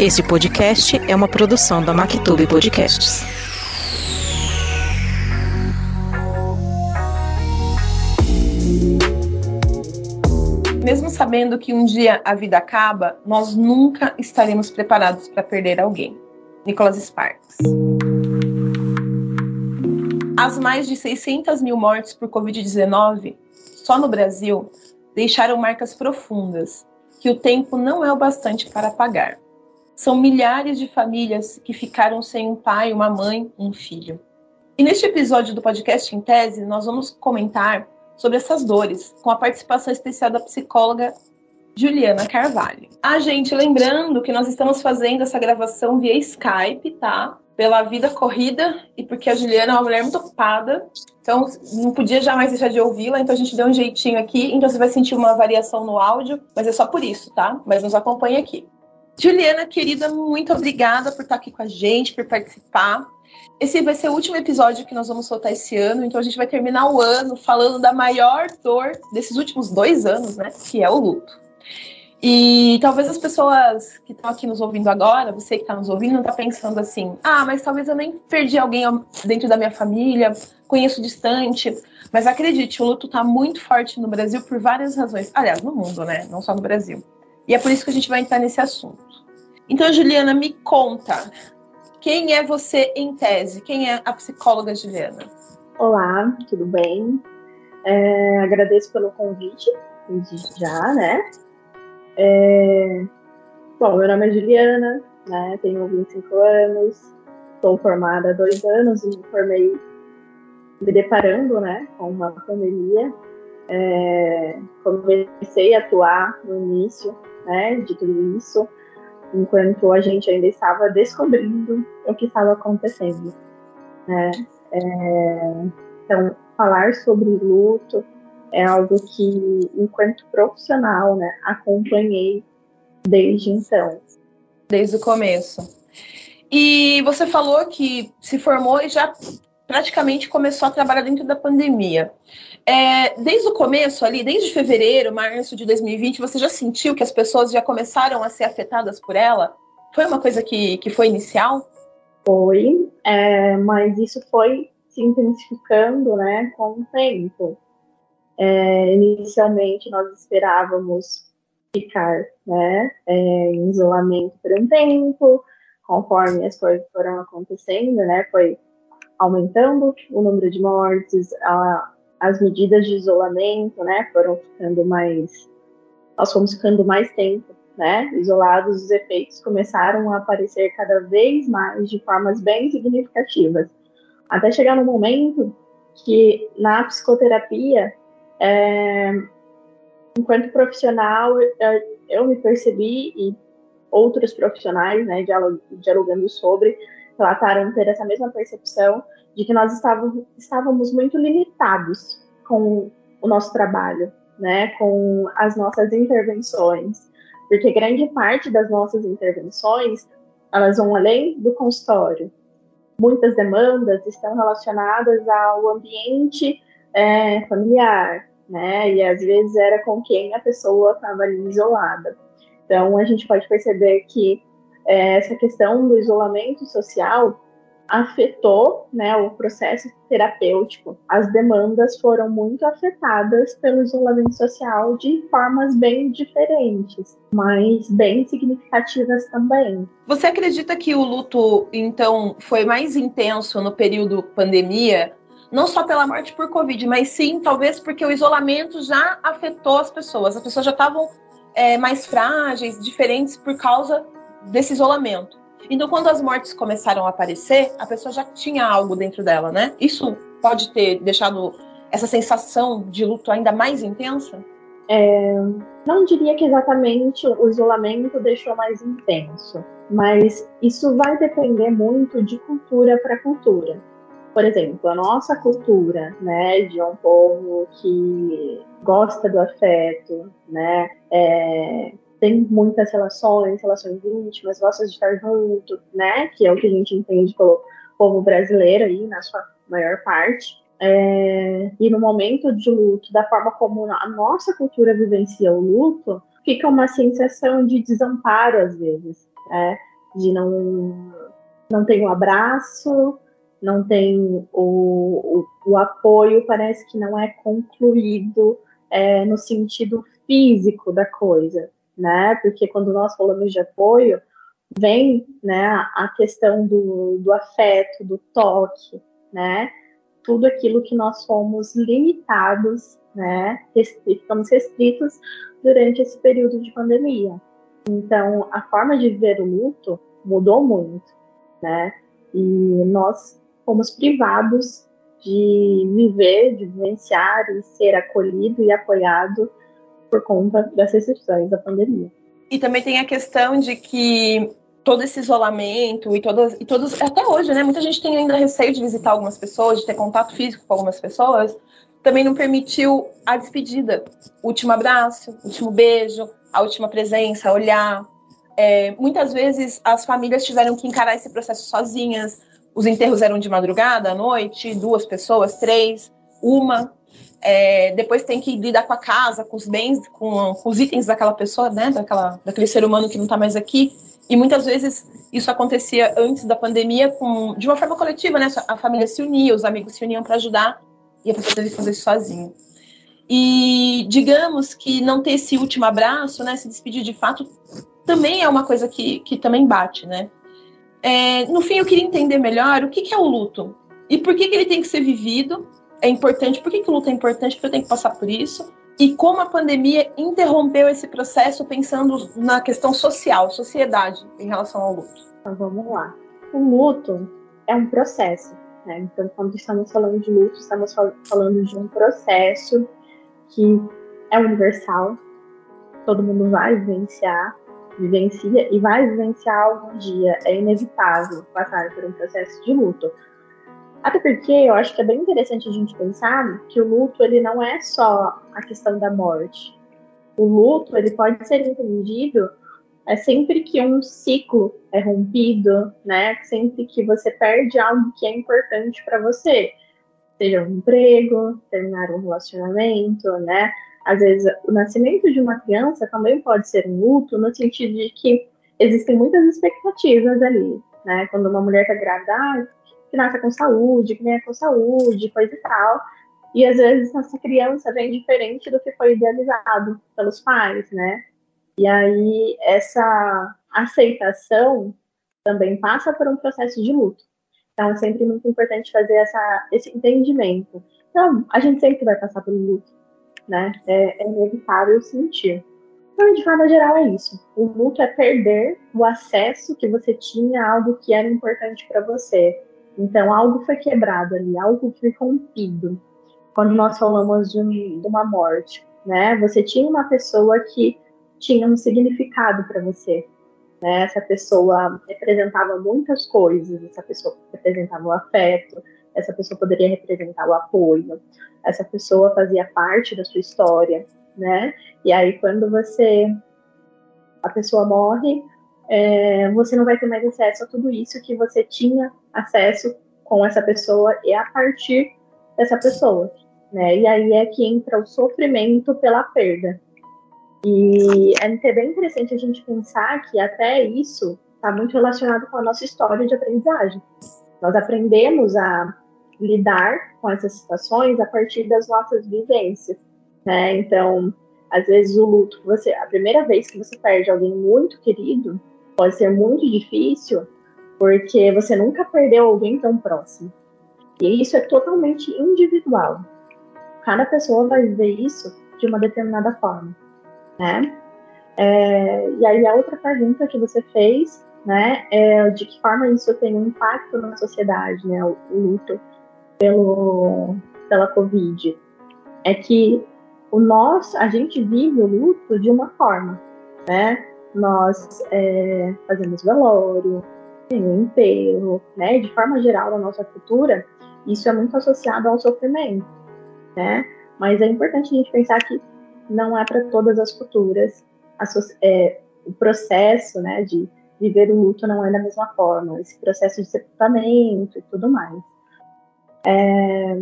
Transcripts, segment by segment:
Este podcast é uma produção da Mactube Podcasts. Mesmo sabendo que um dia a vida acaba, nós nunca estaremos preparados para perder alguém. Nicholas Sparks. As mais de 600 mil mortes por Covid-19, só no Brasil, deixaram marcas profundas que o tempo não é o bastante para apagar. São milhares de famílias que ficaram sem um pai, uma mãe, um filho. E neste episódio do podcast Em Tese, nós vamos comentar sobre essas dores, com a participação especial da psicóloga Juliana Carvalho. Ah, gente, lembrando que nós estamos fazendo essa gravação via Skype, tá? Pela vida corrida e porque a Juliana é uma mulher muito ocupada, então não podia jamais deixar de ouvi-la, então a gente deu um jeitinho aqui, então você vai sentir uma variação no áudio, mas é só por isso, tá? Mas nos acompanhe aqui. Juliana, querida, muito obrigada por estar aqui com a gente, por participar. Esse vai ser o último episódio que nós vamos soltar esse ano, então a gente vai terminar o ano falando da maior dor desses últimos dois anos, né? Que é o luto. E talvez as pessoas que estão aqui nos ouvindo agora, você que está nos ouvindo, está pensando assim: ah, mas talvez eu nem perdi alguém dentro da minha família, conheço distante. Mas acredite, o luto está muito forte no Brasil por várias razões. Aliás, no mundo, né? Não só no Brasil. E é por isso que a gente vai entrar nesse assunto. Então, Juliana, me conta, quem é você em tese? Quem é a psicóloga Juliana? Olá, tudo bem? É, agradeço pelo convite, já, né? É, bom, meu nome é Juliana, né? Tenho 25 anos, estou formada há dois anos e me formei me deparando, né, com uma pandemia. É, comecei a atuar no início, né, de tudo isso enquanto a gente ainda estava descobrindo o que estava acontecendo. Né? É, então, falar sobre luto é algo que, enquanto profissional, né, acompanhei desde então. Desde o começo. E você falou que se formou e já praticamente começou a trabalhar dentro da pandemia. É, desde o começo ali, desde fevereiro, março de 2020, você já sentiu que as pessoas já começaram a ser afetadas por ela? Foi uma coisa que, que foi inicial? Foi, é, mas isso foi se intensificando né, com o tempo. É, inicialmente, nós esperávamos ficar né, é, em isolamento por um tempo, conforme as coisas foram acontecendo, né, foi aumentando o número de mortes, a, as medidas de isolamento, né, foram ficando mais, nós fomos ficando mais tempo, né, isolados, os efeitos começaram a aparecer cada vez mais de formas bem significativas, até chegar no momento que na psicoterapia, é, enquanto profissional, eu me percebi e outros profissionais, né, dialogando sobre, relataram ter essa mesma percepção de que nós estávamos, estávamos muito limitados com o nosso trabalho, né, com as nossas intervenções, porque grande parte das nossas intervenções elas vão além do consultório. Muitas demandas estão relacionadas ao ambiente é, familiar, né, e às vezes era com quem a pessoa estava ali isolada. Então a gente pode perceber que é, essa questão do isolamento social afetou né, o processo terapêutico. As demandas foram muito afetadas pelo isolamento social de formas bem diferentes, mas bem significativas também. Você acredita que o luto, então, foi mais intenso no período pandemia? Não só pela morte por Covid, mas sim, talvez, porque o isolamento já afetou as pessoas. As pessoas já estavam é, mais frágeis, diferentes por causa desse isolamento. Então, quando as mortes começaram a aparecer, a pessoa já tinha algo dentro dela, né? Isso pode ter deixado essa sensação de luto ainda mais intensa? É, não diria que exatamente o isolamento deixou mais intenso, mas isso vai depender muito de cultura para cultura. Por exemplo, a nossa cultura, né, de um povo que gosta do afeto, né, é, tem muitas relações, relações íntimas, gosta de estar junto, né? Que é o que a gente entende pelo povo brasileiro aí, na sua maior parte. É, e no momento de luto, da forma como a nossa cultura vivencia o luto, fica uma sensação de desamparo às vezes. Né? de não, não tem o abraço, não tem o, o, o apoio, parece que não é concluído é, no sentido físico da coisa, né? Porque quando nós falamos de apoio, vem né, a questão do, do afeto, do toque, né? Tudo aquilo que nós fomos limitados, né? Ficamos restritos durante esse período de pandemia. Então, a forma de viver o luto mudou muito, né? E nós fomos privados de viver, de vivenciar e ser acolhido e apoiado por conta das restrições da pandemia. E também tem a questão de que todo esse isolamento e todas e todos até hoje, né? Muita gente tem ainda receio de visitar algumas pessoas, de ter contato físico com algumas pessoas. Também não permitiu a despedida, último abraço, último beijo, a última presença, olhar. É, muitas vezes as famílias tiveram que encarar esse processo sozinhas. Os enterros eram de madrugada, à noite, duas pessoas, três, uma. É, depois tem que lidar com a casa, com os bens, com, com, os itens daquela pessoa, né, daquela, daquele ser humano que não está mais aqui. E muitas vezes isso acontecia antes da pandemia com, de uma forma coletiva, né? A família se unia, os amigos se uniam para ajudar e a pessoa teve que fazer isso sozinha. E digamos que não ter esse último abraço, né, se despedir de fato, também é uma coisa que, que também bate, né? É, no fim, eu queria entender melhor o que, que é o luto e por que, que ele tem que ser vivido. É importante, por que, que o luto é importante, porque eu tenho que passar por isso. E como a pandemia interrompeu esse processo pensando na questão social, sociedade, em relação ao luto. Então vamos lá. O luto é um processo. Né? Então, quando estamos falando de luto, estamos falando de um processo que é universal, todo mundo vai vivenciar, vivencia e vai vivenciar algum dia. É inevitável passar por um processo de luto. Até porque eu acho que é bem interessante a gente pensar que o luto ele não é só a questão da morte. O luto ele pode ser entendido é sempre que um ciclo é rompido, né? Sempre que você perde algo que é importante para você seja um emprego, terminar um relacionamento, né? Às vezes, o nascimento de uma criança também pode ser um luto, no sentido de que existem muitas expectativas ali, né? Quando uma mulher está grávida, ah, que nasça com saúde, que venha com saúde, coisa e tal. E às vezes essa criança vem diferente do que foi idealizado pelos pais, né? E aí essa aceitação também passa por um processo de luto. Então, é sempre muito importante fazer essa, esse entendimento. Então, a gente sempre vai passar pelo luto, né? É, é inevitável sentir. Então, de forma geral, é isso. O luto é perder o acesso que você tinha a algo que era importante para você. Então, algo foi quebrado ali, algo foi rompido. Quando nós falamos de, um, de uma morte, né? Você tinha uma pessoa que tinha um significado para você. Né? Essa pessoa representava muitas coisas, essa pessoa representava o afeto, essa pessoa poderia representar o apoio, essa pessoa fazia parte da sua história, né? E aí quando você a pessoa morre, é, você não vai ter mais acesso a tudo isso que você tinha acesso com essa pessoa e a partir dessa pessoa, né? E aí é que entra o sofrimento pela perda, e é bem interessante a gente pensar que até isso está muito relacionado com a nossa história de aprendizagem. Nós aprendemos a lidar com essas situações a partir das nossas vivências, né? Então, às vezes o luto, você, a primeira vez que você perde alguém muito querido, pode ser muito difícil, porque você nunca perdeu alguém tão próximo. E isso é totalmente individual. Cada pessoa vai viver isso de uma determinada forma né? É, e aí a outra pergunta que você fez, né, é de que forma isso tem um impacto na sociedade, né, o, o luto pelo, pela Covid, é que o nós, a gente vive o luto de uma forma, né? Nós é, fazemos velório, um enterro, né? De forma geral, na nossa cultura, isso é muito associado ao sofrimento, né? Mas é importante a gente pensar que não é para todas as culturas. É, o processo né, de viver o luto não é da mesma forma, esse processo de sepultamento e tudo mais. É,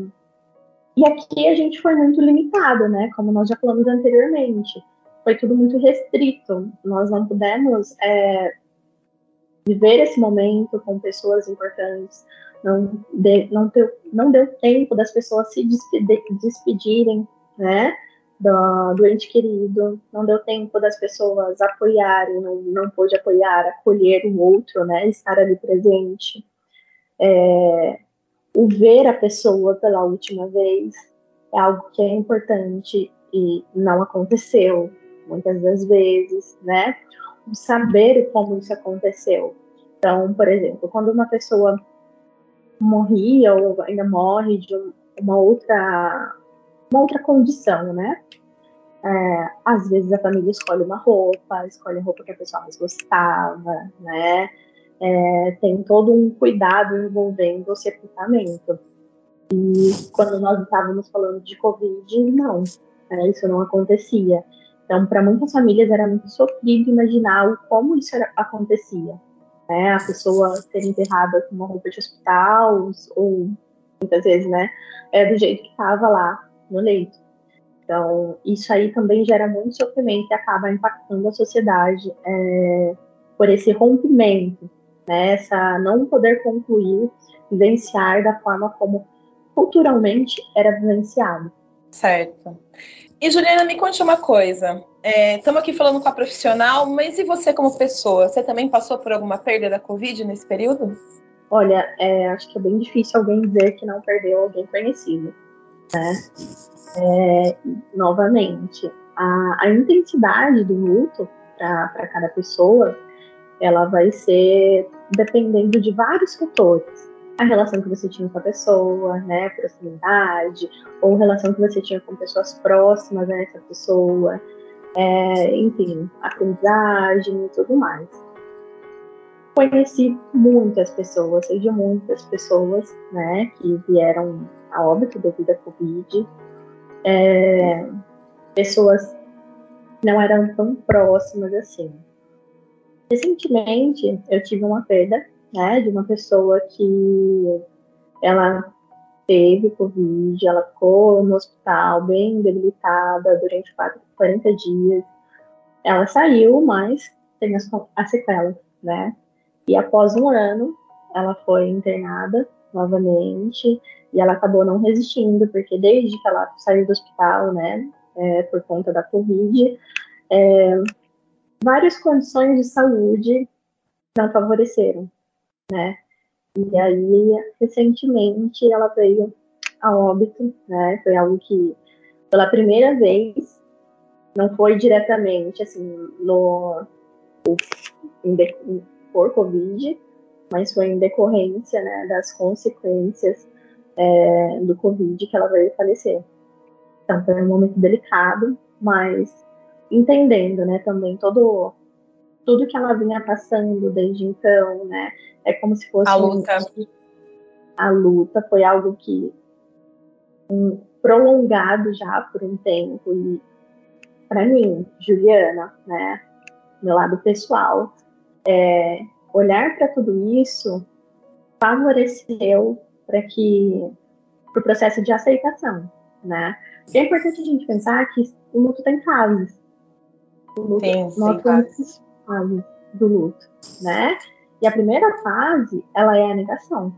e aqui a gente foi muito limitado, né? Como nós já falamos anteriormente. Foi tudo muito restrito. Nós não pudemos é, viver esse momento com pessoas importantes, não, de, não, deu, não deu tempo das pessoas se despedir, despedirem, né? Do, do ente querido, não deu tempo das pessoas apoiarem, não, não pôde apoiar, acolher o outro, né? Estar ali presente. É, o ver a pessoa pela última vez é algo que é importante e não aconteceu muitas das vezes, né? saber como isso aconteceu. Então, por exemplo, quando uma pessoa morria ou ainda morre de uma outra, uma outra condição, né? É, às vezes a família escolhe uma roupa, escolhe a roupa que a pessoa mais gostava, né? É, tem todo um cuidado envolvendo o sepultamento. E quando nós estávamos falando de Covid, não, né, isso não acontecia. Então, para muitas famílias era muito sofrido imaginar como isso era, acontecia. Né? A pessoa ser enterrada com uma roupa de hospital, ou muitas vezes, né, é do jeito que estava lá no leito. Então, isso aí também gera muito sofrimento e acaba impactando a sociedade é, por esse rompimento, né, essa não poder concluir, vivenciar da forma como culturalmente era vivenciado. Certo. E Juliana, me conte uma coisa. Estamos é, aqui falando com a profissional, mas e você como pessoa? Você também passou por alguma perda da Covid nesse período? Olha, é, acho que é bem difícil alguém dizer que não perdeu alguém conhecido. Né? É, novamente, a, a, intensidade do luto para cada pessoa, ela vai ser dependendo de vários fatores a relação que você tinha com a pessoa, né, proximidade, ou relação que você tinha com pessoas próximas a essa pessoa, é, enfim, aprendizagem e tudo mais. Conheci muitas pessoas, sei de muitas pessoas, né, que vieram a óbito devido à Covid, é, pessoas que não eram tão próximas assim. Recentemente, eu tive uma perda né, de uma pessoa que ela teve Covid, ela ficou no hospital bem debilitada durante 40 dias. Ela saiu, mas tem as, as sequelas, né? E após um ano, ela foi internada novamente e ela acabou não resistindo, porque desde que ela saiu do hospital, né, é, por conta da Covid, é, várias condições de saúde não favoreceram né? E aí, recentemente, ela veio a óbito, né? Foi algo que, pela primeira vez, não foi diretamente, assim, no, por Covid, mas foi em decorrência, né, das consequências é, do Covid que ela veio falecer. Então, foi um momento delicado, mas entendendo, né, também todo tudo que ela vinha passando desde então, né? É como se fosse a luta. Um, a luta foi algo que um, prolongado já por um tempo e para mim, Juliana, né, meu lado pessoal, é, olhar para tudo isso favoreceu para que para o processo de aceitação, né? E é importante a gente pensar que o luto tem fases. O luto, Sim, nós temos fase do luto, né? E a primeira fase, ela é a negação,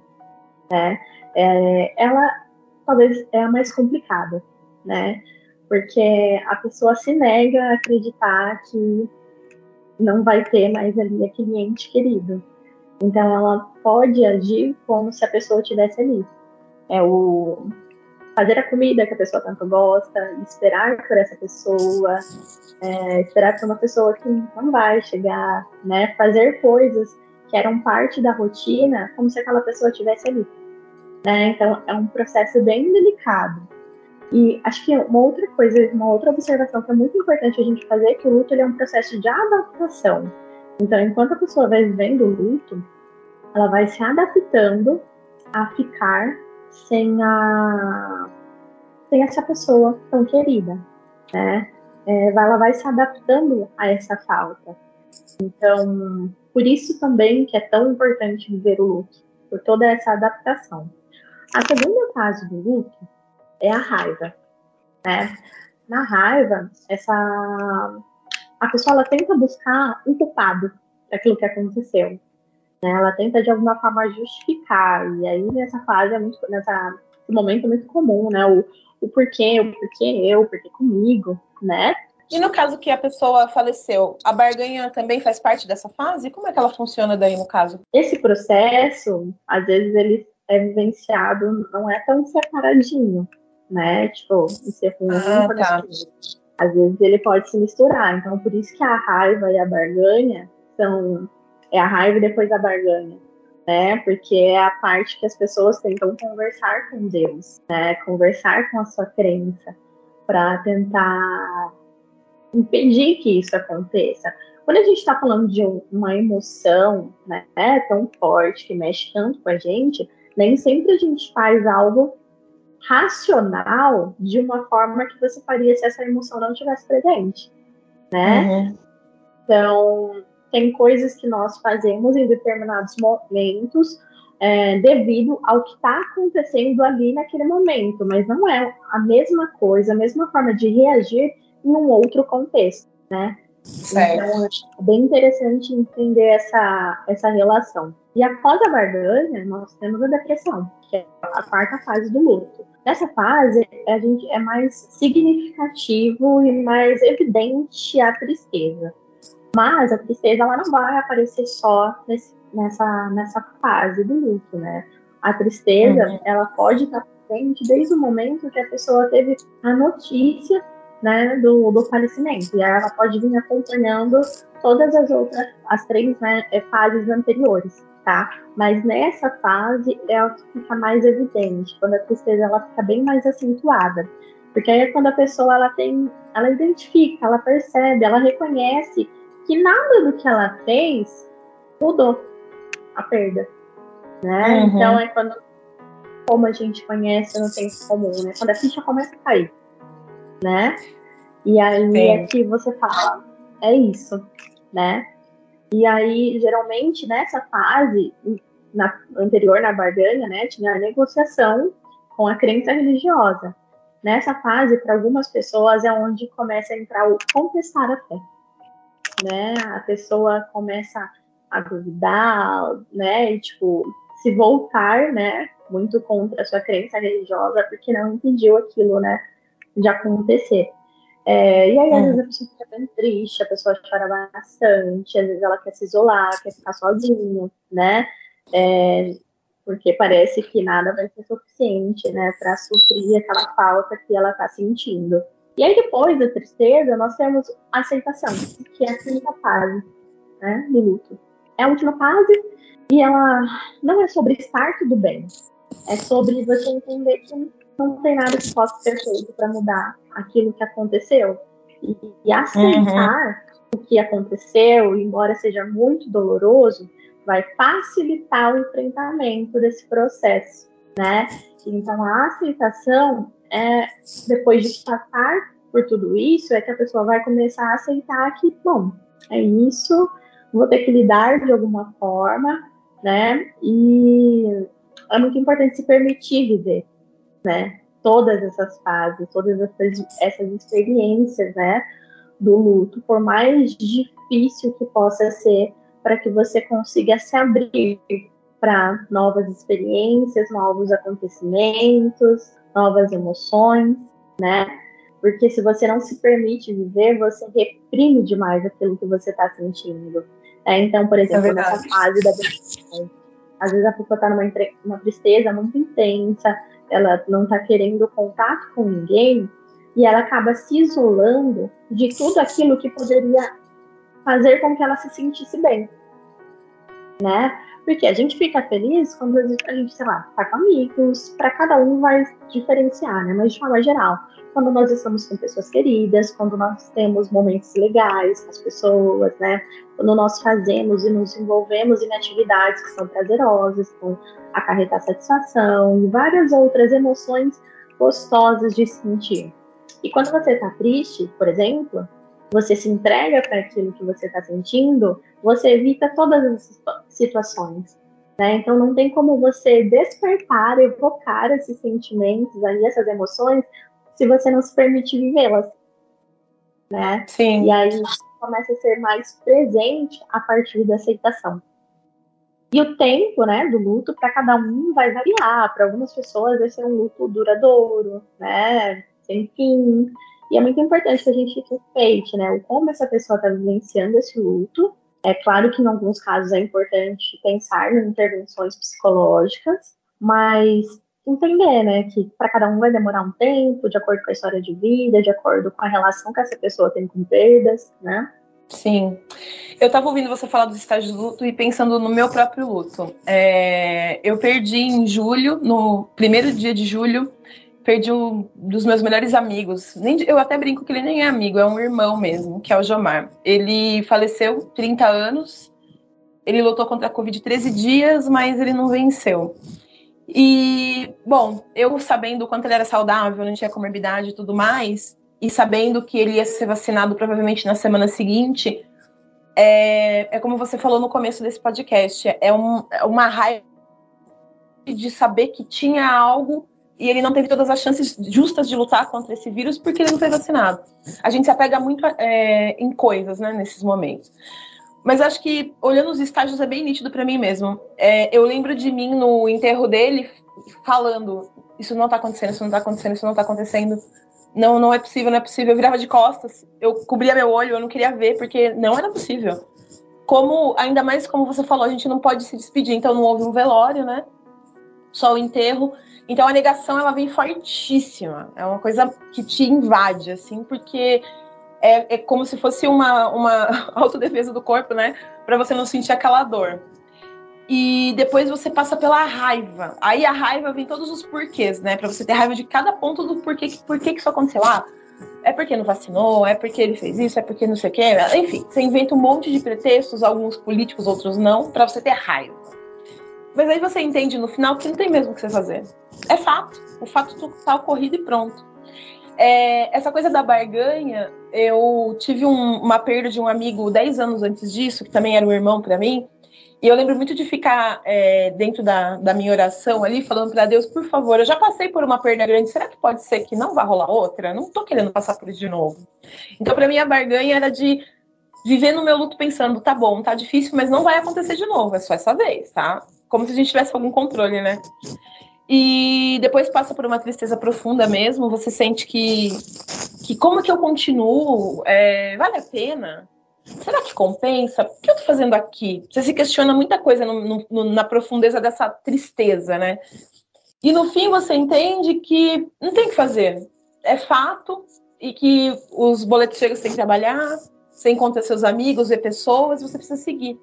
né? É, ela talvez é a mais complicada, né? Porque a pessoa se nega a acreditar que não vai ter mais ali aquele ente querido. Então ela pode agir como se a pessoa estivesse ali. É o fazer a comida que a pessoa tanto gosta, esperar por essa pessoa, é, esperar por uma pessoa que não vai chegar, né? Fazer coisas que eram parte da rotina, como se aquela pessoa estivesse ali. Né? Então é um processo bem delicado. E acho que uma outra coisa, uma outra observação que é muito importante a gente fazer é que o luto é um processo de adaptação. Então, enquanto a pessoa vai vivendo o luto, ela vai se adaptando a ficar sem a sem essa pessoa tão querida, né? É, ela vai se adaptando a essa falta. Então, por isso também que é tão importante viver o luto, por toda essa adaptação. A segunda fase do luto é a raiva, né? Na raiva, essa a pessoa ela tenta buscar um culpado daquilo que aconteceu. Né? Ela tenta de alguma forma justificar. E aí nessa fase é muito, nessa momento é muito comum, né? O, o porquê, o porquê eu, o porquê comigo, né? E no caso que a pessoa faleceu, a barganha também faz parte dessa fase? Como é que ela funciona daí no caso? Esse processo, às vezes ele é vivenciado, não é tão separadinho, né? Tipo, isso é um ah, tá. Às vezes ele pode se misturar. Então, por isso que a raiva e a barganha são. É a raiva e depois a barganha. Né? Porque é a parte que as pessoas tentam conversar com Deus, né? Conversar com a sua crença para tentar impedir que isso aconteça. Quando a gente está falando de uma emoção né, tão forte, que mexe tanto com a gente, nem sempre a gente faz algo racional de uma forma que você faria se essa emoção não estivesse presente, né? Uhum. Então, tem coisas que nós fazemos em determinados momentos é, devido ao que está acontecendo ali naquele momento, mas não é a mesma coisa, a mesma forma de reagir em um outro contexto, né? Certo. Então, é bem interessante entender essa, essa relação. E após a barganha, nós temos a depressão, que é a quarta fase do luto. Nessa fase, a gente é mais significativo e mais evidente a tristeza. Mas a tristeza ela não vai aparecer só nesse, nessa, nessa fase do luto, né? A tristeza, uhum. ela pode estar presente desde o momento que a pessoa teve a notícia né, do, do falecimento. E ela pode vir acompanhando todas as outras, as três né, é, fases anteriores, tá? Mas nessa fase é o que fica mais evidente, quando a tristeza ela fica bem mais acentuada. Porque aí é quando a pessoa ela tem, ela identifica, ela percebe, ela reconhece que nada do que ela fez mudou a perda, né? Uhum. Então é quando, como a gente conhece no tempo comum, né? Quando a ficha começa a cair né? E aí Sim. é que você fala, é isso, né? E aí, geralmente, nessa fase, na, anterior na barganha, né, tinha a negociação com a crença religiosa. Nessa fase, para algumas pessoas, é onde começa a entrar o contestar a fé. Né? A pessoa começa a duvidar, né? E, tipo, se voltar, né? Muito contra a sua crença religiosa, porque não entendiu aquilo, né? de acontecer. É, e aí, às é. vezes, a pessoa fica bem triste, a pessoa chora bastante, às vezes ela quer se isolar, quer ficar sozinha, né? É, porque parece que nada vai ser suficiente, né, para suprir aquela falta que ela está sentindo. E aí, depois da tristeza, nós temos a aceitação, que é a quinta fase, né, do luto. É a última fase e ela não é sobre estar tudo bem, é sobre você entender que não tem nada que possa ser feito para mudar aquilo que aconteceu. E, e aceitar uhum. o que aconteceu, embora seja muito doloroso, vai facilitar o enfrentamento desse processo, né? Então a aceitação é depois de passar por tudo isso, é que a pessoa vai começar a aceitar que, bom, é isso, vou ter que lidar de alguma forma, né? E é muito importante se permitir viver, né? Todas essas fases, todas essas, essas experiências, né? Do luto, por mais difícil que possa ser, para que você consiga se abrir para novas experiências, novos acontecimentos, novas emoções, né? Porque se você não se permite viver, você reprime demais aquilo que você está sentindo. É, então, por exemplo, é nessa fase da depressão, às vezes a pessoa está numa, uma tristeza muito intensa, ela não está querendo contato com ninguém e ela acaba se isolando de tudo aquilo que poderia fazer com que ela se sentisse bem, né? Porque a gente fica feliz quando a gente, sei lá, tá com amigos, para cada um vai diferenciar, né? Mas de forma geral, quando nós estamos com pessoas queridas, quando nós temos momentos legais com as pessoas, né? Quando nós fazemos e nos envolvemos em atividades que são prazerosas, com acarretar satisfação e várias outras emoções gostosas de sentir. E quando você está triste, por exemplo, você se entrega para aquilo que você está sentindo, você evita todas as situações. Né? Então não tem como você despertar, evocar esses sentimentos, aí, essas emoções, se você não se permite vivê-las. Né? Sim. E aí começa a ser mais presente a partir da aceitação. E o tempo, né, do luto para cada um vai variar. Para algumas pessoas vai ser um luto duradouro, né, sem fim. E é muito importante que a gente respeite, né, o como essa pessoa está vivenciando esse luto. É claro que em alguns casos é importante pensar em intervenções psicológicas, mas entender, né, que para cada um vai demorar um tempo, de acordo com a história de vida, de acordo com a relação que essa pessoa tem com perdas, né? Sim. Eu estava ouvindo você falar dos estágios do luto e pensando no meu próprio luto. É, eu perdi em julho, no primeiro dia de julho, perdi um dos meus melhores amigos. Nem, eu até brinco que ele nem é amigo, é um irmão mesmo, que é o Jomar. Ele faleceu, 30 anos. Ele lutou contra a Covid 13 dias, mas ele não venceu. E, bom, eu sabendo o quanto ele era saudável, não tinha comorbidade e tudo mais, e sabendo que ele ia ser vacinado provavelmente na semana seguinte, é, é como você falou no começo desse podcast, é, um, é uma raiva de saber que tinha algo e ele não teve todas as chances justas de lutar contra esse vírus porque ele não foi vacinado. A gente se apega muito é, em coisas, né, nesses momentos. Mas acho que, olhando os estágios, é bem nítido para mim mesmo. É, eu lembro de mim no enterro dele falando: Isso não tá acontecendo, isso não tá acontecendo, isso não tá acontecendo não, não é possível, não é possível. Eu virava de costas, eu cobria meu olho, eu não queria ver, porque não era possível. Como, ainda mais como você falou, a gente não pode se despedir, então não houve um velório, né? Só o enterro. Então a negação, ela vem fortíssima. É uma coisa que te invade, assim, porque é, é como se fosse uma, uma autodefesa do corpo, né? Para você não sentir aquela dor e depois você passa pela raiva. Aí a raiva vem todos os porquês, né? Para você ter raiva de cada ponto do porquê, porquê que isso aconteceu. Ah, é porque não vacinou, é porque ele fez isso, é porque não sei o quê. Enfim, você inventa um monte de pretextos, alguns políticos, outros não, para você ter raiva. Mas aí você entende no final que não tem mesmo o que você fazer. É fato. O fato tá ocorrido e pronto. É, essa coisa da barganha, eu tive um, uma perda de um amigo 10 anos antes disso, que também era um irmão para mim, e eu lembro muito de ficar é, dentro da, da minha oração ali, falando para Deus, por favor, eu já passei por uma perda grande, será que pode ser que não vá rolar outra? Não tô querendo passar por isso de novo. Então, para mim, a barganha era de viver no meu luto pensando, tá bom, tá difícil, mas não vai acontecer de novo, é só essa vez, tá? Como se a gente tivesse algum controle, né? E depois passa por uma tristeza profunda mesmo, você sente que, que como que eu continuo? É, vale a pena? será que compensa? O que eu tô fazendo aqui? Você se questiona muita coisa no, no, na profundeza dessa tristeza, né? E no fim você entende que não tem o que fazer. É fato e que os boletos chegam sem trabalhar, sem encontrar seus amigos, ver pessoas, você precisa seguir.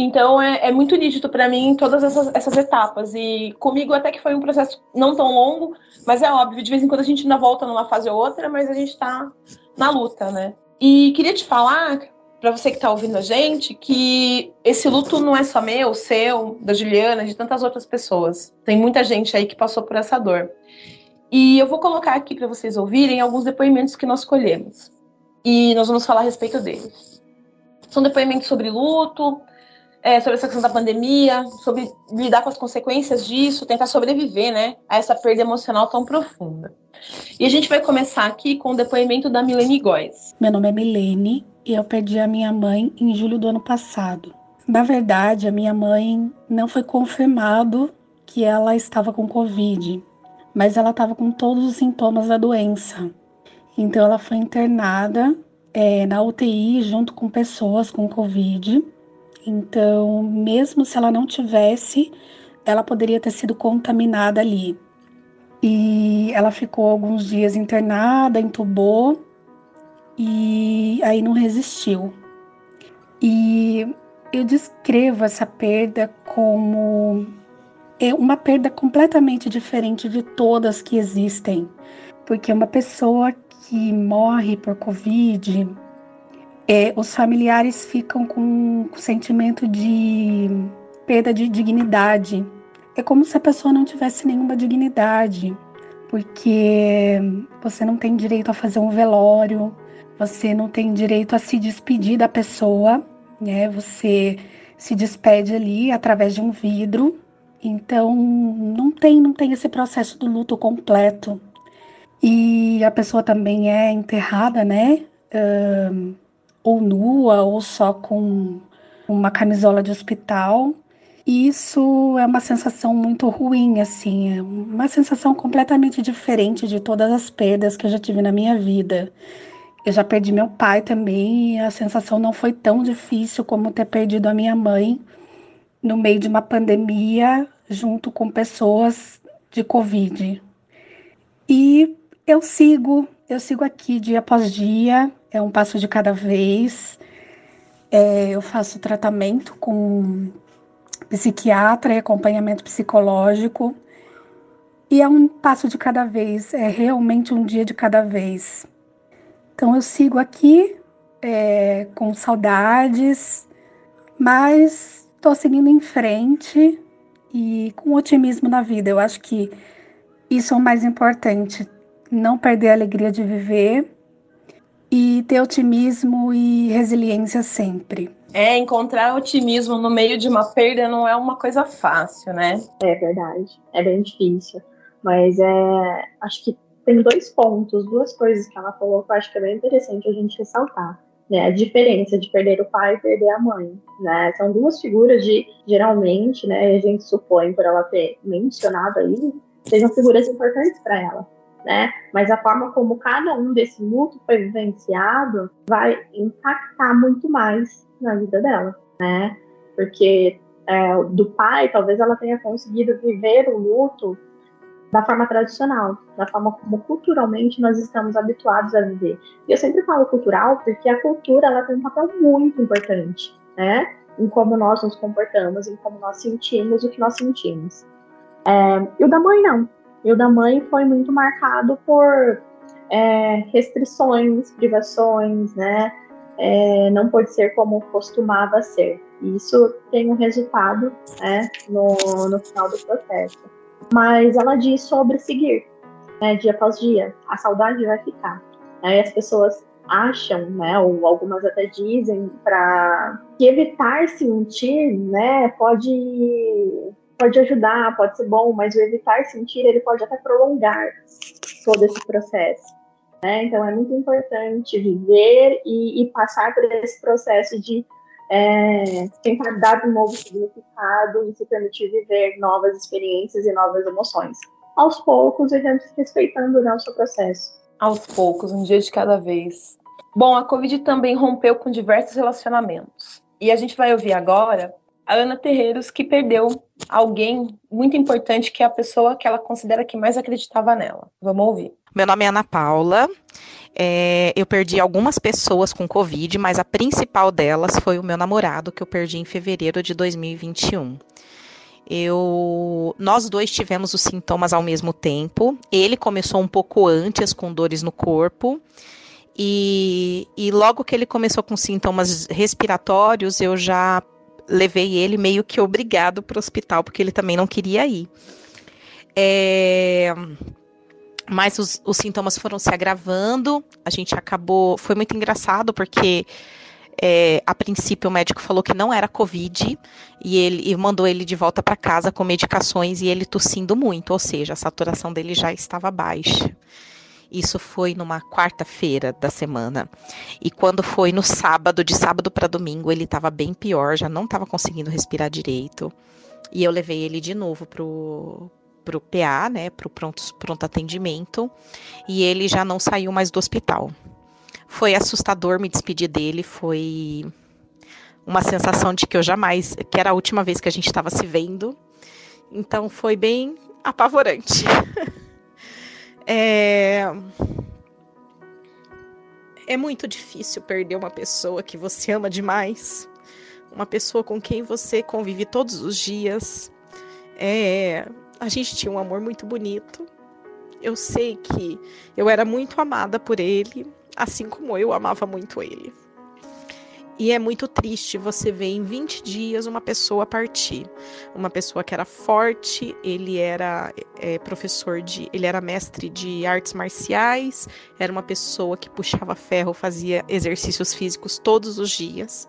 Então é, é muito nítido para mim todas essas, essas, etapas. E comigo até que foi um processo não tão longo, mas é óbvio, de vez em quando a gente ainda volta numa fase ou outra, mas a gente está na luta, né? E queria te falar para você que está ouvindo a gente, que esse luto não é só meu, seu, da Juliana, de tantas outras pessoas. Tem muita gente aí que passou por essa dor. E eu vou colocar aqui para vocês ouvirem alguns depoimentos que nós colhemos. E nós vamos falar a respeito deles. São depoimentos sobre luto, é, sobre essa questão da pandemia, sobre lidar com as consequências disso, tentar sobreviver, né, a essa perda emocional tão profunda. E a gente vai começar aqui com o depoimento da Milene Góes. Meu nome é Milene, e eu perdi a minha mãe em julho do ano passado. Na verdade, a minha mãe não foi confirmado que ela estava com Covid, mas ela estava com todos os sintomas da doença. Então, ela foi internada é, na UTI junto com pessoas com Covid. Então, mesmo se ela não tivesse, ela poderia ter sido contaminada ali. E ela ficou alguns dias internada, entubou e aí não resistiu. E eu descrevo essa perda como é uma perda completamente diferente de todas que existem, porque uma pessoa que morre por Covid, é, os familiares ficam com, com sentimento de perda de dignidade. É como se a pessoa não tivesse nenhuma dignidade, porque você não tem direito a fazer um velório, você não tem direito a se despedir da pessoa, né? Você se despede ali através de um vidro. Então, não tem, não tem esse processo do luto completo. E a pessoa também é enterrada, né? Ou nua, ou só com uma camisola de hospital. isso é uma sensação muito ruim, assim, é uma sensação completamente diferente de todas as perdas que eu já tive na minha vida. Eu já perdi meu pai também e a sensação não foi tão difícil como ter perdido a minha mãe no meio de uma pandemia junto com pessoas de Covid. E eu sigo, eu sigo aqui dia após dia, é um passo de cada vez. É, eu faço tratamento com psiquiatra e acompanhamento psicológico. E é um passo de cada vez, é realmente um dia de cada vez. Então eu sigo aqui é, com saudades, mas estou seguindo em frente e com otimismo na vida. Eu acho que isso é o mais importante, não perder a alegria de viver e ter otimismo e resiliência sempre. É, encontrar otimismo no meio de uma perda não é uma coisa fácil, né? É verdade, é bem difícil. Mas é, acho que tem dois pontos, duas coisas que ela falou que eu acho que é bem interessante a gente ressaltar. Né, a diferença de perder o pai e perder a mãe. Né? São duas figuras de, geralmente, né, a gente supõe, por ela ter mencionado aí, sejam figuras importantes para ela né? Mas a forma como cada um desse luto foi vivenciado vai impactar muito mais na vida dela, né? Porque é, do pai, talvez ela tenha conseguido viver o luto da forma tradicional, da forma como culturalmente nós estamos habituados a viver. E eu sempre falo cultural porque a cultura ela tem um papel muito importante, né? Em como nós nos comportamos, em como nós sentimos o que nós sentimos. É, e o da mãe não. E o da mãe foi muito marcado por é, restrições, privações, né? É, não pode ser como costumava ser. E isso tem um resultado né, no, no final do processo. Mas ela diz sobre seguir, né, dia após dia. A saudade vai ficar. E as pessoas acham, né, ou algumas até dizem, para que evitar sentir, né, pode pode ajudar, pode ser bom, mas o evitar sentir ele pode até prolongar todo esse processo. Né? Então é muito importante viver e, e passar por esse processo de é, tentar dar um novo significado e se permitir viver novas experiências e novas emoções. Aos poucos e respeitando né, o seu processo. Aos poucos, um dia de cada vez. Bom, a Covid também rompeu com diversos relacionamentos. E a gente vai ouvir agora a Ana Terreiros, que perdeu alguém muito importante, que é a pessoa que ela considera que mais acreditava nela. Vamos ouvir. Meu nome é Ana Paula. É, eu perdi algumas pessoas com Covid, mas a principal delas foi o meu namorado, que eu perdi em fevereiro de 2021. Eu, nós dois tivemos os sintomas ao mesmo tempo. Ele começou um pouco antes, com dores no corpo. E, e logo que ele começou com sintomas respiratórios, eu já levei ele meio que obrigado para o hospital, porque ele também não queria ir. É, mas os, os, sintomas foram se agravando, a gente acabou. Foi muito engraçado, porque é, a princípio o médico falou que não era Covid e ele e mandou ele de volta para casa com medicações e ele tossindo muito, ou seja, a saturação dele já estava baixa. Isso foi numa quarta-feira da semana. E quando foi no sábado, de sábado para domingo, ele estava bem pior, já não estava conseguindo respirar direito. E eu levei ele de novo pro pro PA, né, pro pronto, pronto atendimento, e ele já não saiu mais do hospital. Foi assustador me despedir dele, foi uma sensação de que eu jamais, que era a última vez que a gente estava se vendo. Então foi bem apavorante. É... é muito difícil perder uma pessoa que você ama demais, uma pessoa com quem você convive todos os dias. É... A gente tinha um amor muito bonito. Eu sei que eu era muito amada por ele, assim como eu amava muito ele. E é muito triste você ver em 20 dias uma pessoa partir. Uma pessoa que era forte, ele era é, professor de. ele era mestre de artes marciais, era uma pessoa que puxava ferro, fazia exercícios físicos todos os dias.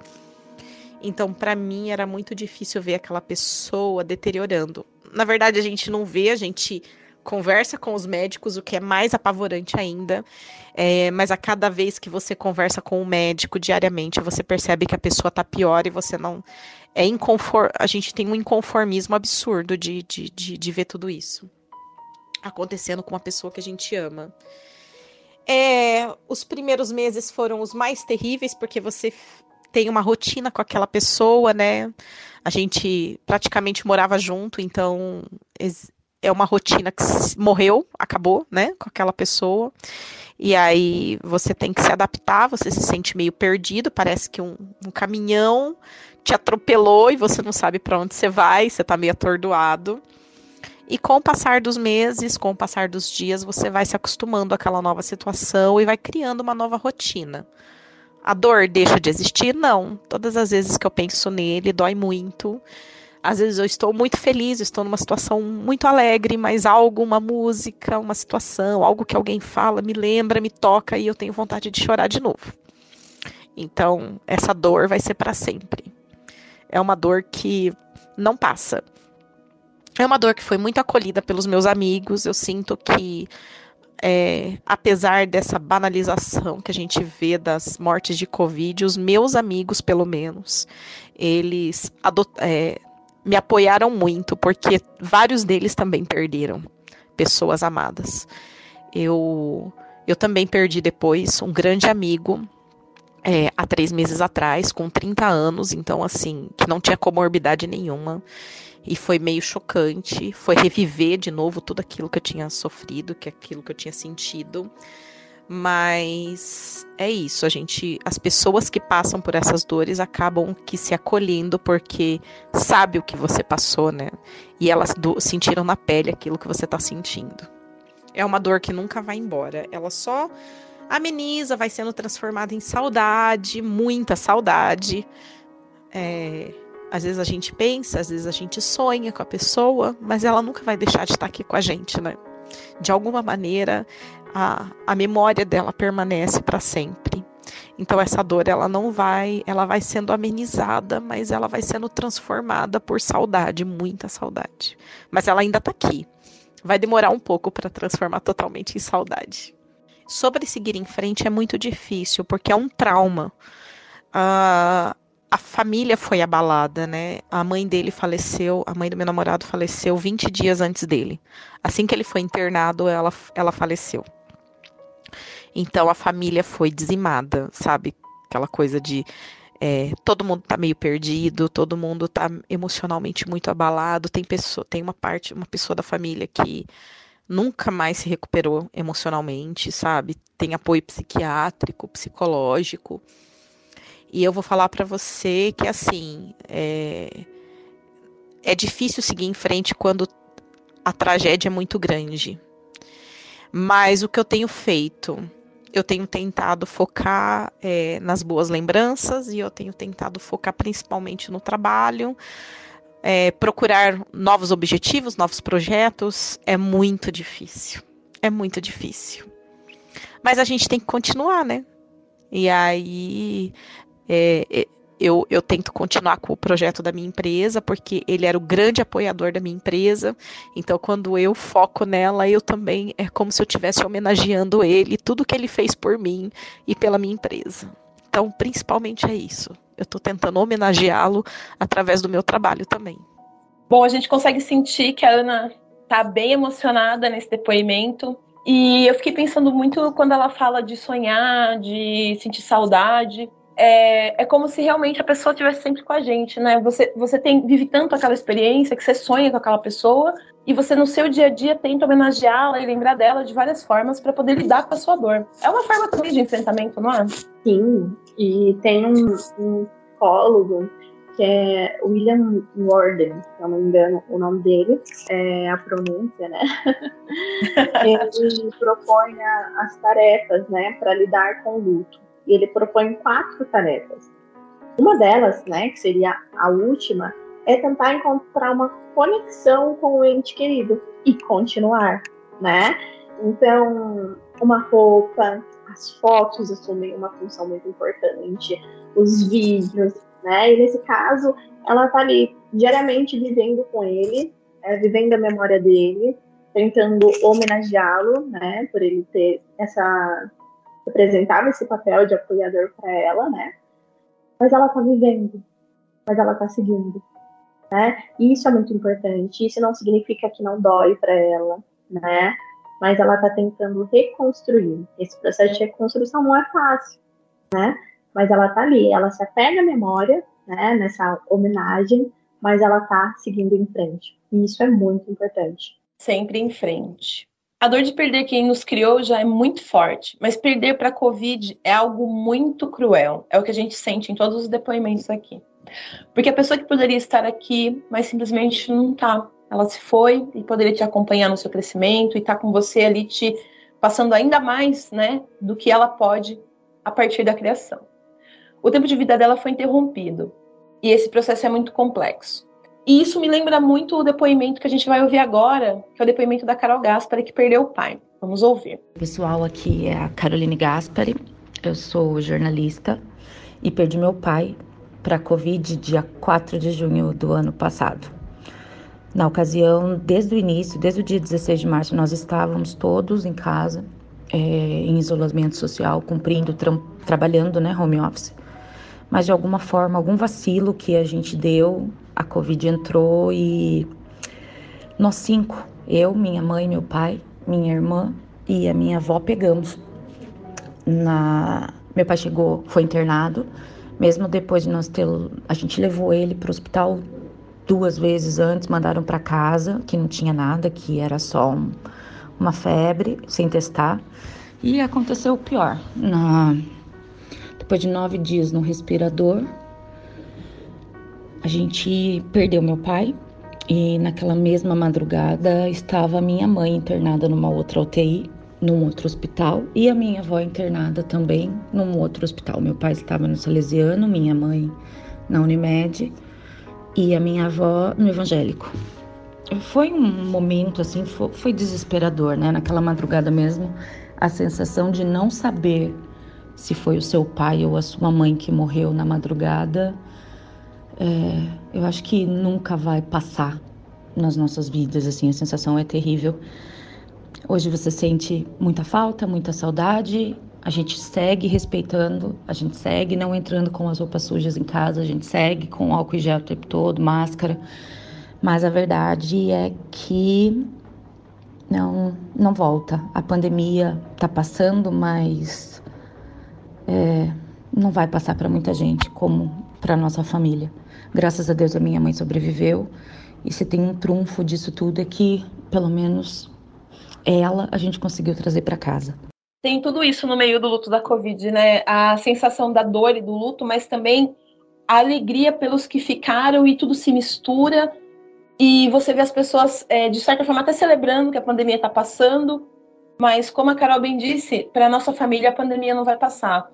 Então, para mim, era muito difícil ver aquela pessoa deteriorando. Na verdade, a gente não vê, a gente conversa com os médicos, o que é mais apavorante ainda. É, mas a cada vez que você conversa com o médico diariamente, você percebe que a pessoa está pior e você não. É inconfor... A gente tem um inconformismo absurdo de, de, de, de ver tudo isso acontecendo com uma pessoa que a gente ama. É, os primeiros meses foram os mais terríveis, porque você tem uma rotina com aquela pessoa, né? A gente praticamente morava junto, então é uma rotina que morreu, acabou, né, com aquela pessoa. E aí você tem que se adaptar, você se sente meio perdido, parece que um, um caminhão te atropelou e você não sabe para onde você vai, você está meio atordoado. E com o passar dos meses, com o passar dos dias, você vai se acostumando àquela nova situação e vai criando uma nova rotina. A dor deixa de existir? Não. Todas as vezes que eu penso nele, dói muito. Às vezes eu estou muito feliz, estou numa situação muito alegre, mas algo, uma música, uma situação, algo que alguém fala, me lembra, me toca e eu tenho vontade de chorar de novo. Então, essa dor vai ser para sempre. É uma dor que não passa. É uma dor que foi muito acolhida pelos meus amigos. Eu sinto que, é, apesar dessa banalização que a gente vê das mortes de Covid, os meus amigos, pelo menos, eles é, me apoiaram muito, porque vários deles também perderam pessoas amadas. Eu, eu também perdi depois um grande amigo. É, há três meses atrás, com 30 anos, então assim, que não tinha comorbidade nenhuma e foi meio chocante. Foi reviver de novo tudo aquilo que eu tinha sofrido, que aquilo que eu tinha sentido. Mas é isso, a gente, as pessoas que passam por essas dores acabam que se acolhendo porque sabe o que você passou, né? E elas do, sentiram na pele aquilo que você está sentindo. É uma dor que nunca vai embora, ela só ameniza, vai sendo transformada em saudade, muita saudade. É, às vezes a gente pensa, às vezes a gente sonha com a pessoa, mas ela nunca vai deixar de estar aqui com a gente, né? De alguma maneira, a, a memória dela permanece para sempre. Então essa dor ela não vai, ela vai sendo amenizada, mas ela vai sendo transformada por saudade, muita saudade. Mas ela ainda está aqui. Vai demorar um pouco para transformar totalmente em saudade. Sobre seguir em frente é muito difícil, porque é um trauma. A família foi abalada, né? A mãe dele faleceu, a mãe do meu namorado faleceu 20 dias antes dele. Assim que ele foi internado, ela, ela faleceu. Então a família foi dizimada, sabe? Aquela coisa de é, todo mundo tá meio perdido, todo mundo tá emocionalmente muito abalado. Tem pessoa, tem uma parte, uma pessoa da família que nunca mais se recuperou emocionalmente, sabe? Tem apoio psiquiátrico, psicológico. E eu vou falar para você que assim é, é difícil seguir em frente quando a tragédia é muito grande. Mas o que eu tenho feito, eu tenho tentado focar é, nas boas lembranças e eu tenho tentado focar principalmente no trabalho, é, procurar novos objetivos, novos projetos. É muito difícil. É muito difícil. Mas a gente tem que continuar, né? E aí é, é, eu, eu tento continuar com o projeto da minha empresa, porque ele era o grande apoiador da minha empresa. Então, quando eu foco nela, eu também é como se eu estivesse homenageando ele, tudo que ele fez por mim e pela minha empresa. Então, principalmente é isso. Eu estou tentando homenageá-lo através do meu trabalho também. Bom, a gente consegue sentir que a Ana está bem emocionada nesse depoimento. E eu fiquei pensando muito quando ela fala de sonhar, de sentir saudade é, é como se realmente a pessoa estivesse sempre com a gente, né? Você, você tem, vive tanto aquela experiência que você sonha com aquela pessoa e você no seu dia a dia tenta homenageá-la e lembrar dela de várias formas para poder lidar com a sua dor. É uma forma também de enfrentamento, não é? Sim, e tem um, um psicólogo que é William Warden, se não me engano o nome dele, é a pronúncia, né? Ele propõe as tarefas, né, para lidar com o luto e ele propõe quatro tarefas. Uma delas, né, que seria a última, é tentar encontrar uma conexão com o ente querido e continuar, né? Então, uma roupa, as fotos assumem uma função muito importante, os vídeos, né? E nesse caso, ela tá ali diariamente vivendo com ele, é, vivendo a memória dele, tentando homenageá-lo, né, por ele ter essa representava esse papel de apoiador para ela, né? Mas ela tá vivendo, mas ela tá seguindo, né? E isso é muito importante. Isso não significa que não dói para ela, né? Mas ela tá tentando reconstruir. Esse processo de reconstrução não é fácil, né? Mas ela tá ali, ela se apega à memória, né? Nessa homenagem, mas ela tá seguindo em frente. E isso é muito importante. Sempre em frente. A dor de perder quem nos criou já é muito forte, mas perder para a Covid é algo muito cruel. É o que a gente sente em todos os depoimentos aqui. Porque a pessoa que poderia estar aqui, mas simplesmente não está. Ela se foi e poderia te acompanhar no seu crescimento e estar tá com você ali te passando ainda mais, né, do que ela pode a partir da criação. O tempo de vida dela foi interrompido e esse processo é muito complexo. E isso me lembra muito o depoimento que a gente vai ouvir agora, que é o depoimento da Carol Gaspari, que perdeu o pai. Vamos ouvir. Pessoal, aqui é a Caroline Gaspari, eu sou jornalista e perdi meu pai para a Covid dia 4 de junho do ano passado. Na ocasião, desde o início, desde o dia 16 de março, nós estávamos todos em casa, é, em isolamento social, cumprindo, tra trabalhando, né, home office. Mas de alguma forma, algum vacilo que a gente deu, a Covid entrou e nós cinco, eu, minha mãe, meu pai, minha irmã e a minha avó pegamos. Na... Meu pai chegou, foi internado, mesmo depois de nós ter, a gente levou ele para o hospital duas vezes antes, mandaram para casa que não tinha nada, que era só um, uma febre, sem testar. E aconteceu o pior. Na... Depois de nove dias no respirador, a gente perdeu meu pai e naquela mesma madrugada estava minha mãe internada numa outra UTI, num outro hospital, e a minha avó internada também num outro hospital. Meu pai estava no Salesiano, minha mãe na Unimed e a minha avó no evangélico. Foi um momento assim, foi, foi desesperador, né? Naquela madrugada mesmo, a sensação de não saber se foi o seu pai ou a sua mãe que morreu na madrugada é, eu acho que nunca vai passar nas nossas vidas, assim, a sensação é terrível. Hoje você sente muita falta, muita saudade, a gente segue respeitando, a gente segue não entrando com as roupas sujas em casa, a gente segue com álcool em gel o tempo todo, máscara, mas a verdade é que não, não volta. A pandemia está passando, mas é, não vai passar para muita gente, como para nossa família. Graças a Deus a minha mãe sobreviveu. E se tem um trunfo disso tudo é que, pelo menos, ela a gente conseguiu trazer para casa. Tem tudo isso no meio do luto da Covid, né? A sensação da dor e do luto, mas também a alegria pelos que ficaram e tudo se mistura. E você vê as pessoas, é, de certa forma, até celebrando que a pandemia está passando, mas como a Carol bem disse, para nossa família a pandemia não vai passar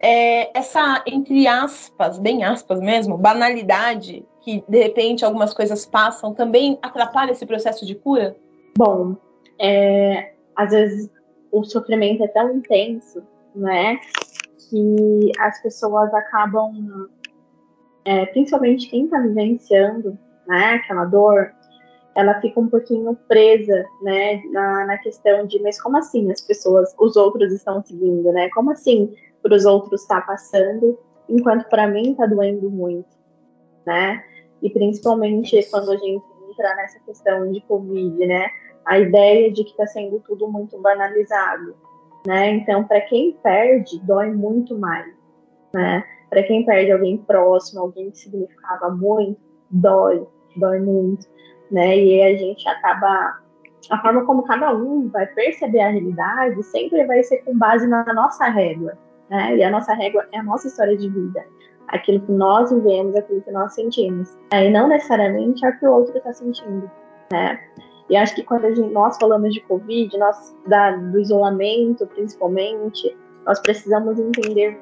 é, essa, entre aspas, bem aspas mesmo, banalidade, que de repente algumas coisas passam, também atrapalha esse processo de cura? Bom, é, às vezes o sofrimento é tão intenso, né, que as pessoas acabam, é, principalmente quem está vivenciando, né, aquela dor, ela fica um pouquinho presa, né, na, na questão de, mas como assim as pessoas, os outros estão seguindo, né? Como assim para os outros está passando, enquanto para mim está doendo muito, né? E principalmente quando a gente entra nessa questão de Covid, né? A ideia de que está sendo tudo muito banalizado, né? Então, para quem perde, dói muito mais, né? Para quem perde alguém próximo, alguém que significava muito, dói, dói muito, né? E a gente acaba a forma como cada um vai perceber a realidade sempre vai ser com base na nossa régua, né? E a nossa régua é a nossa história de vida, aquilo que nós vivemos, aquilo que nós sentimos. E não necessariamente é o que o outro está sentindo, né? E acho que quando gente, nós falamos de Covid, nós, da, do isolamento principalmente, nós precisamos entender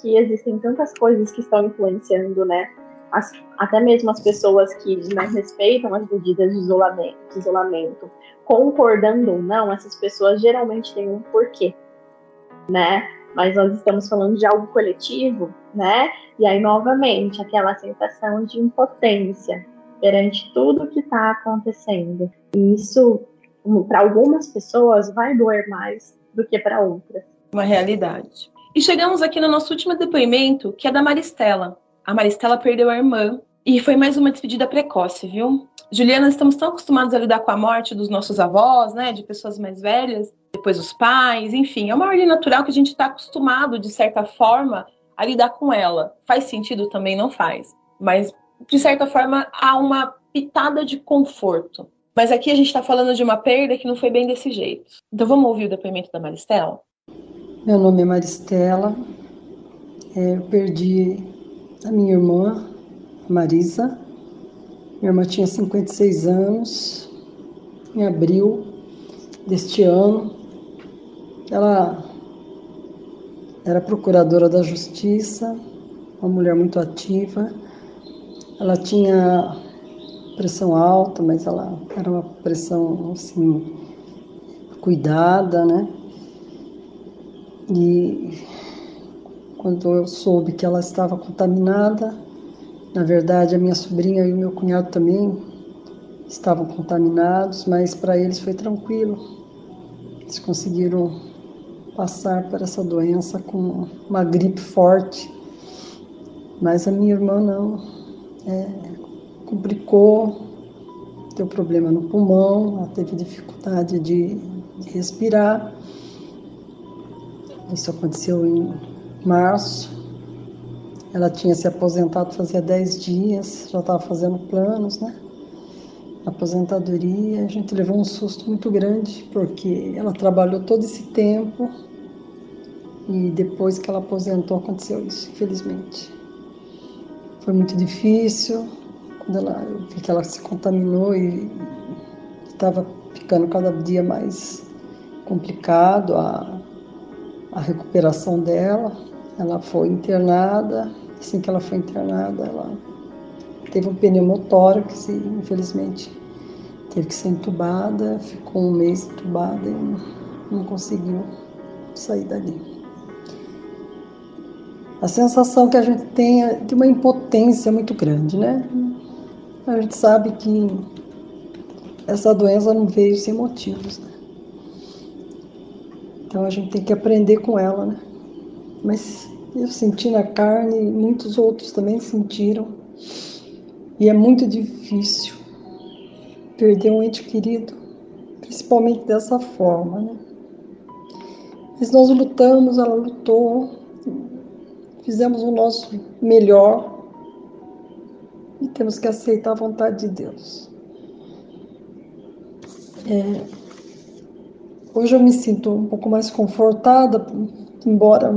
que existem tantas coisas que estão influenciando, né? As, até mesmo as pessoas que não respeitam as medidas de isolamento, de isolamento, concordando ou não, essas pessoas geralmente têm um porquê, né? Mas nós estamos falando de algo coletivo, né? E aí, novamente, aquela sensação de impotência perante tudo que está acontecendo. E isso para algumas pessoas vai doer mais do que para outras. Uma realidade. E chegamos aqui no nosso último depoimento, que é da Maristela. A Maristela perdeu a irmã e foi mais uma despedida precoce, viu? Juliana, estamos tão acostumados a lidar com a morte dos nossos avós, né, de pessoas mais velhas, depois os pais, enfim, é uma ordem natural que a gente está acostumado, de certa forma, a lidar com ela. Faz sentido também? Não faz. Mas, de certa forma, há uma pitada de conforto. Mas aqui a gente está falando de uma perda que não foi bem desse jeito. Então vamos ouvir o depoimento da Maristela? Meu nome é Maristela. É, eu perdi a minha irmã, Marisa. Minha irmã tinha 56 anos. Em abril deste ano, ela era procuradora da Justiça, uma mulher muito ativa. Ela tinha pressão alta, mas ela era uma pressão assim cuidada, né? E quando eu soube que ela estava contaminada, na verdade a minha sobrinha e o meu cunhado também estavam contaminados, mas para eles foi tranquilo. Eles conseguiram passar por essa doença com uma gripe forte, mas a minha irmã não. É, complicou, teve problema no pulmão, ela teve dificuldade de, de respirar. Isso aconteceu em março. Ela tinha se aposentado fazia 10 dias, já estava fazendo planos, né? Aposentadoria. A gente levou um susto muito grande, porque ela trabalhou todo esse tempo e depois que ela aposentou aconteceu isso, infelizmente. Foi muito difícil, quando ela, eu vi que ela se contaminou e estava ficando cada dia mais complicado a, a recuperação dela. Ela foi internada, assim que ela foi internada, ela teve um pneumotórax e infelizmente teve que ser entubada, ficou um mês entubada e não conseguiu sair dali. A sensação que a gente tem é de uma impotência muito grande, né? A gente sabe que essa doença não veio sem motivos. Né? Então a gente tem que aprender com ela, né? Mas eu senti na carne muitos outros também sentiram. E é muito difícil perder um ente querido, principalmente dessa forma, né? Mas nós lutamos, ela lutou, fizemos o nosso melhor e temos que aceitar a vontade de Deus. É, hoje eu me sinto um pouco mais confortada, embora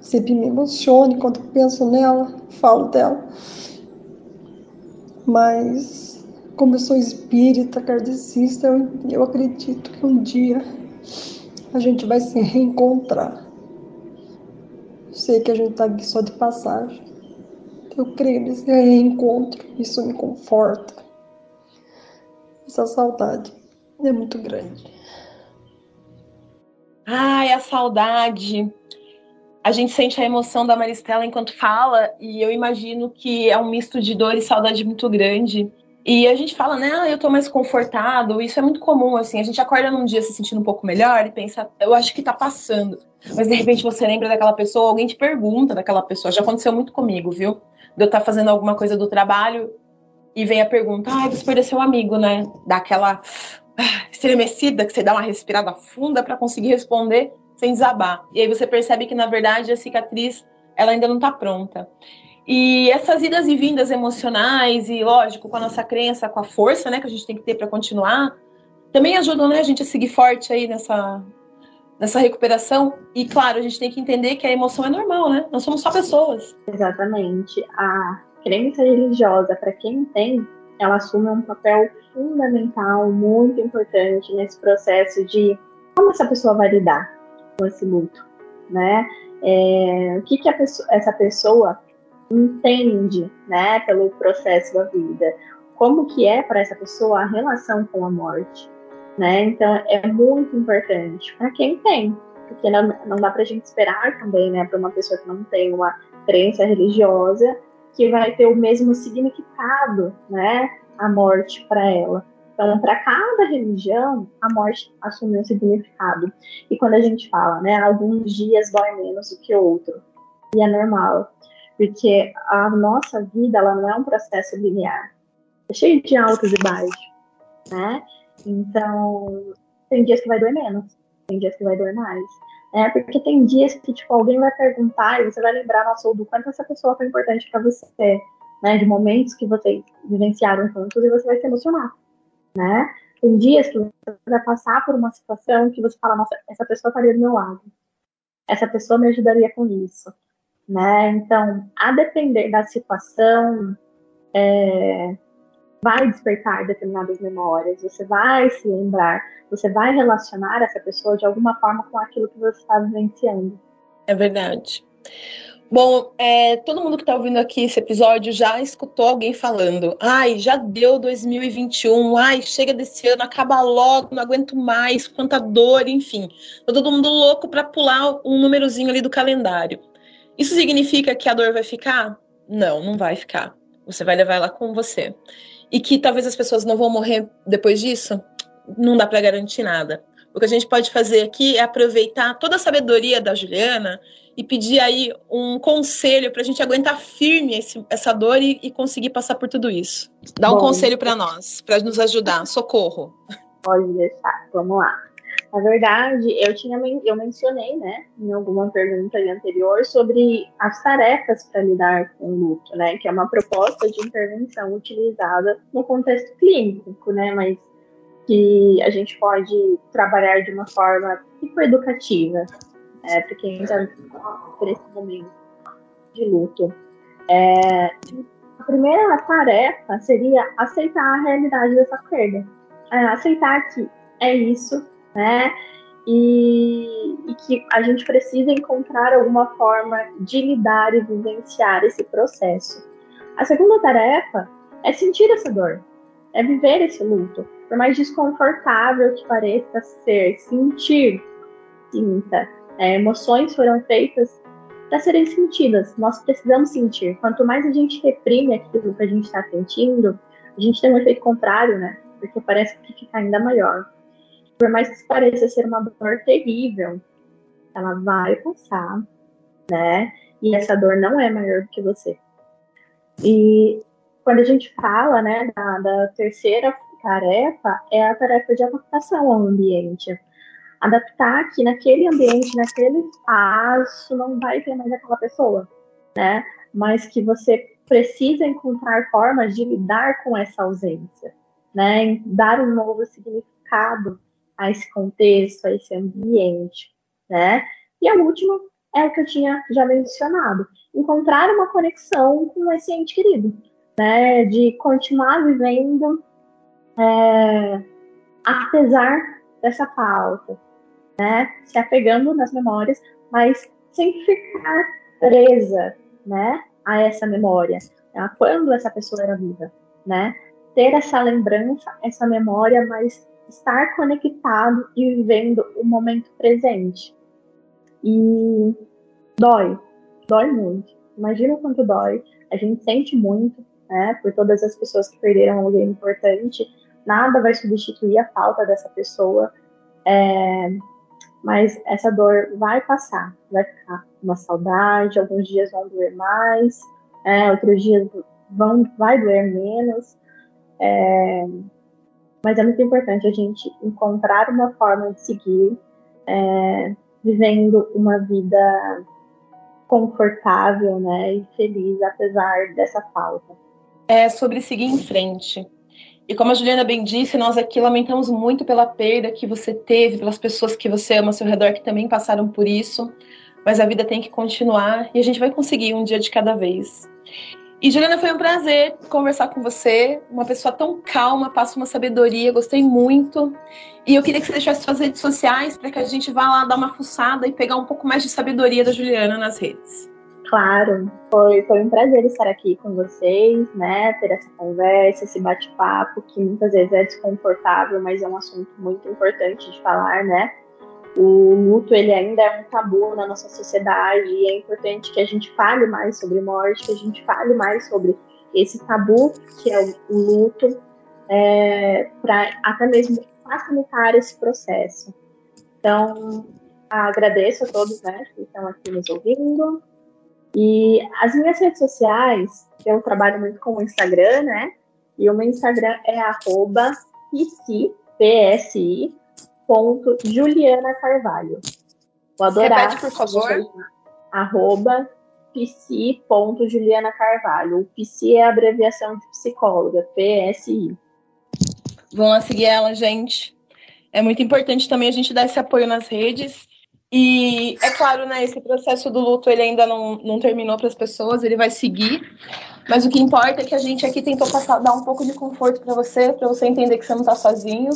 sempre me emocione quando penso nela, falo dela. Mas, como eu sou espírita, kardecista, eu, eu acredito que um dia a gente vai se reencontrar. Sei que a gente está aqui só de passagem. Eu creio nesse reencontro, isso me conforta. Essa saudade é muito grande. Ai, a saudade. A gente sente a emoção da Maristela enquanto fala, e eu imagino que é um misto de dor e saudade muito grande. E a gente fala, né, ah, eu tô mais confortado, isso é muito comum, assim, a gente acorda num dia se sentindo um pouco melhor e pensa, eu acho que tá passando. Mas de repente você lembra daquela pessoa, alguém te pergunta daquela pessoa, já aconteceu muito comigo, viu? de eu estar tá fazendo alguma coisa do trabalho e vem a pergunta, ah, você perdeu seu amigo, né? Dá aquela ah, estremecida que você dá uma respirada funda para conseguir responder sem desabar. E aí você percebe que, na verdade, a cicatriz ela ainda não está pronta. E essas idas e vindas emocionais, e lógico, com a nossa crença, com a força né, que a gente tem que ter para continuar, também ajudam né, a gente a seguir forte aí nessa, nessa recuperação. E claro, a gente tem que entender que a emoção é normal, né? Nós somos só pessoas. Exatamente. A crença religiosa, para quem tem, ela assume um papel fundamental, muito importante nesse processo de como essa pessoa vai lidar com esse luto, né? É, o que, que pessoa, essa pessoa entende, né, pelo processo da vida? Como que é para essa pessoa a relação com a morte? né? Então é muito importante para quem tem, porque não, não dá para a gente esperar também, né, para uma pessoa que não tem uma crença religiosa que vai ter o mesmo significado, né, a morte para ela. Então, para cada religião, a morte assume um significado. E quando a gente fala, né, alguns dias dói menos do que outro, e é normal, porque a nossa vida ela não é um processo linear, é cheio de altos e baixos, né? Então, tem dias que vai doer menos, tem dias que vai doer mais. É, porque tem dias que, tipo, alguém vai perguntar e você vai lembrar, nossa, do quanto essa pessoa foi importante para você, né? De momentos que vocês vivenciaram juntos e você vai se emocionar né? Tem dias que você vai passar por uma situação que você fala, nossa, essa pessoa estaria do meu lado. Essa pessoa me ajudaria com isso, né? Então, a depender da situação, é, vai despertar determinadas memórias, você vai se lembrar, você vai relacionar essa pessoa de alguma forma com aquilo que você está vivenciando. É verdade. Bom, é, todo mundo que está ouvindo aqui esse episódio já escutou alguém falando: ai, já deu 2021, ai, chega desse ano, acaba logo, não aguento mais, quanta dor, enfim. Tá todo mundo louco para pular um númerozinho ali do calendário. Isso significa que a dor vai ficar? Não, não vai ficar. Você vai levar ela com você. E que talvez as pessoas não vão morrer depois disso? Não dá para garantir nada. O que a gente pode fazer aqui é aproveitar toda a sabedoria da Juliana e pedir aí um conselho para a gente aguentar firme esse, essa dor e, e, conseguir passar por tudo isso. Dá um Bom, conselho para nós, para nos ajudar. Socorro. Pode deixar, vamos lá. Na verdade, eu tinha eu mencionei, né, em alguma pergunta anterior sobre as tarefas para lidar com o luto, né, que é uma proposta de intervenção utilizada no contexto clínico, né, mas que a gente pode trabalhar de uma forma educativa, é, para quem está por esse momento de luto. É, a primeira tarefa seria aceitar a realidade dessa perda. É, aceitar que é isso, né? E, e, que a gente precisa encontrar alguma forma de lidar e vivenciar esse processo. A segunda tarefa é sentir essa dor, é viver esse luto. Por mais desconfortável que pareça ser, sentir, sinta. É, emoções foram feitas para serem sentidas. Nós precisamos sentir. Quanto mais a gente reprime aquilo que a gente está sentindo, a gente tem um efeito contrário, né? Porque parece que fica ainda maior. Por mais que pareça ser uma dor terrível, ela vai passar, né? E essa dor não é maior do que você. E quando a gente fala, né, da, da terceira tarefa, é a tarefa de adaptação ao ambiente adaptar que naquele ambiente, naquele espaço, não vai ter mais aquela pessoa, né? Mas que você precisa encontrar formas de lidar com essa ausência, né? Dar um novo significado a esse contexto, a esse ambiente, né? E a última é o que eu tinha já mencionado, encontrar uma conexão com esse ente querido, né? De continuar vivendo é, apesar dessa falta, né? Se apegando nas memórias, mas sem ficar presa, né? A essa memória, a quando essa pessoa era viva, né? Ter essa lembrança, essa memória, mas estar conectado e vivendo o momento presente. E dói, dói muito. Imagina o quanto dói. A gente sente muito, né? Por todas as pessoas que perderam alguém importante. Nada vai substituir a falta dessa pessoa. É, mas essa dor vai passar, vai ficar uma saudade, alguns dias vão doer mais, é, outros dias vão, vai doer menos, é, mas é muito importante a gente encontrar uma forma de seguir é, vivendo uma vida confortável, né, e feliz apesar dessa falta. É sobre seguir em frente. E como a Juliana bem disse, nós aqui lamentamos muito pela perda que você teve, pelas pessoas que você ama ao seu redor que também passaram por isso. Mas a vida tem que continuar e a gente vai conseguir um dia de cada vez. E Juliana, foi um prazer conversar com você. Uma pessoa tão calma, passa uma sabedoria, gostei muito. E eu queria que você deixasse suas redes sociais para que a gente vá lá dar uma fuçada e pegar um pouco mais de sabedoria da Juliana nas redes. Claro, foi, foi um prazer estar aqui com vocês, né? Ter essa conversa, esse bate-papo, que muitas vezes é desconfortável, mas é um assunto muito importante de falar, né? O luto, ele ainda é um tabu na nossa sociedade e é importante que a gente fale mais sobre morte, que a gente fale mais sobre esse tabu que é o luto, é, para até mesmo facilitar esse processo. Então, agradeço a todos né, que estão aqui nos ouvindo. E as minhas redes sociais, eu trabalho muito com o Instagram, né? E o meu Instagram é arroba psi, ponto Juliana Carvalho. Vou adorar. Repete, por favor. Arroba psi.juliana Carvalho. O psi é a abreviação de psicóloga, PSI. Vão lá seguir ela, gente. É muito importante também a gente dar esse apoio nas redes. E é claro, né, esse processo do luto ele ainda não, não terminou para as pessoas, ele vai seguir. Mas o que importa é que a gente aqui tentou passar, dar um pouco de conforto para você, para você entender que você não está sozinho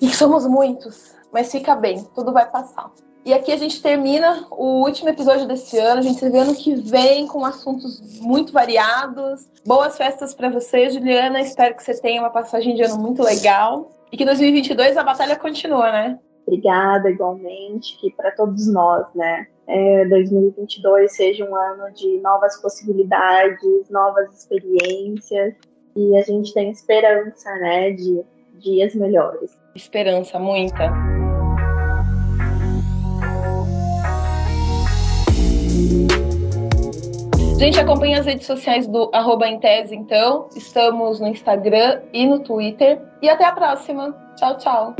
e que somos muitos. Mas fica bem, tudo vai passar. E aqui a gente termina o último episódio desse ano. A gente se vê ano que vem com assuntos muito variados. Boas festas para você, Juliana. Espero que você tenha uma passagem de ano muito legal. E que 2022 a batalha continua, né? Obrigada, igualmente, que para todos nós, né, é, 2022 seja um ano de novas possibilidades, novas experiências, e a gente tem esperança, né, de dias melhores. Esperança, muita. Gente, acompanhe as redes sociais do arroba então. Estamos no Instagram e no Twitter. E até a próxima. Tchau, tchau.